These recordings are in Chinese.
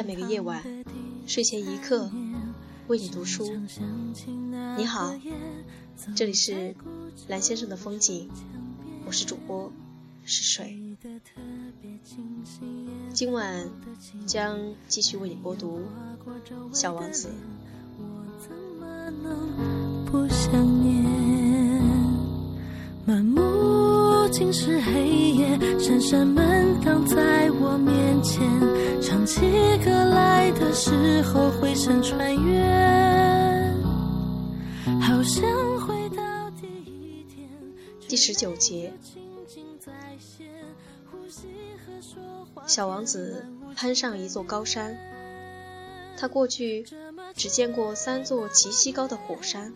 在每个夜晚睡前一刻为你读书。你好，这里是蓝先生的风景，我是主播是水。今晚将继续为你播读《小王子》。满目尽是黑夜，闪闪门挡在时候，回声穿越，好像回到第一天。第十九节，小王子攀上一座高山，他过去只见过三座齐膝高的火山。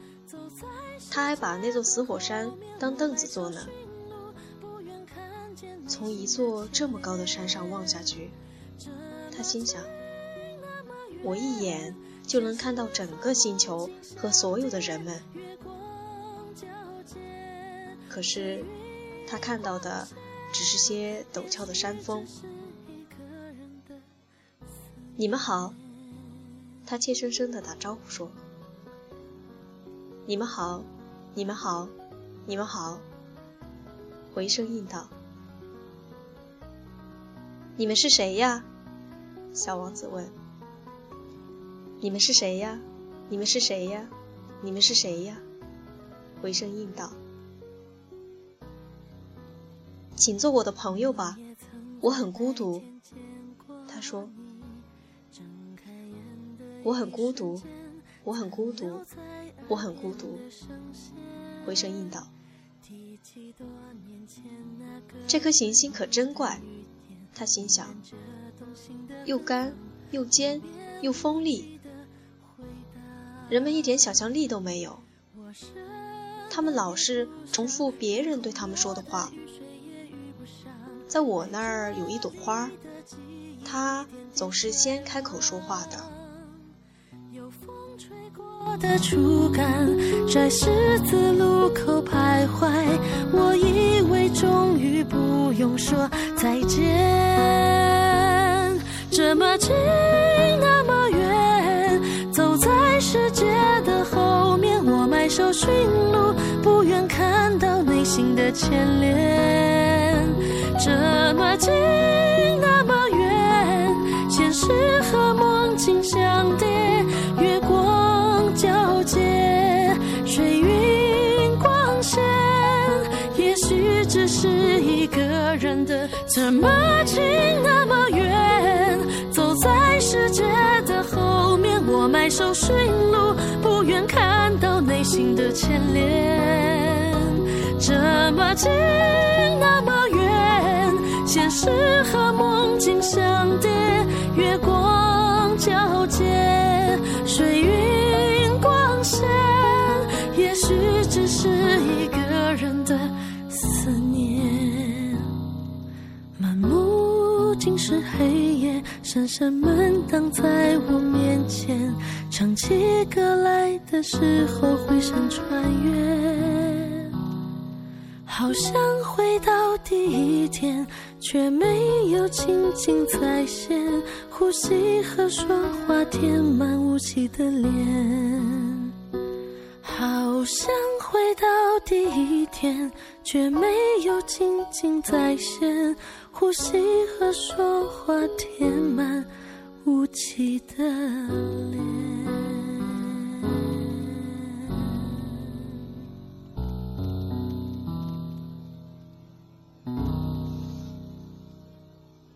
他还把那座死火山当凳子坐呢。从一座这么高的山上望下去，他心想：我一眼就能看到整个星球和所有的人们。可是，他看到的只是些陡峭的山峰。你们好，他怯生生地打招呼说：“你们好。”你们好，你们好。回声应道：“你们是谁呀？”小王子问。“你们是谁呀？你们是谁呀？你们是谁呀？”回声应道：“请做我的朋友吧，我很孤独。”他说：“我很孤独，我很孤独。”我很孤独，回声应道：“这颗行星可真怪。”他心想：“又干又尖又锋利，人们一点想象力都没有。他们老是重复别人对他们说的话。在我那儿有一朵花，它总是先开口说话的。”的触感，在十字路口徘徊，我以为终于不用说再见。这么近，那驯鹿，不愿看到内心的牵连。这么近，那么远，现实和梦境相叠。月光皎洁，水云光线，也许只是一个人的这么近，那么远，走在世界的后面，我埋首寻路，不愿看心的牵连。这么近，那么远，现实和梦境相叠，月光皎洁，水云光线，也许只是一个人的思念，满目。尽是黑夜，闪闪门挡在我面。唱起歌来的时候，回声穿越，好像回到第一天，却没有情景再现。呼吸和说话填满雾气的脸，好像回到第一天，却没有情景再现。呼吸和说话填满无期的脸。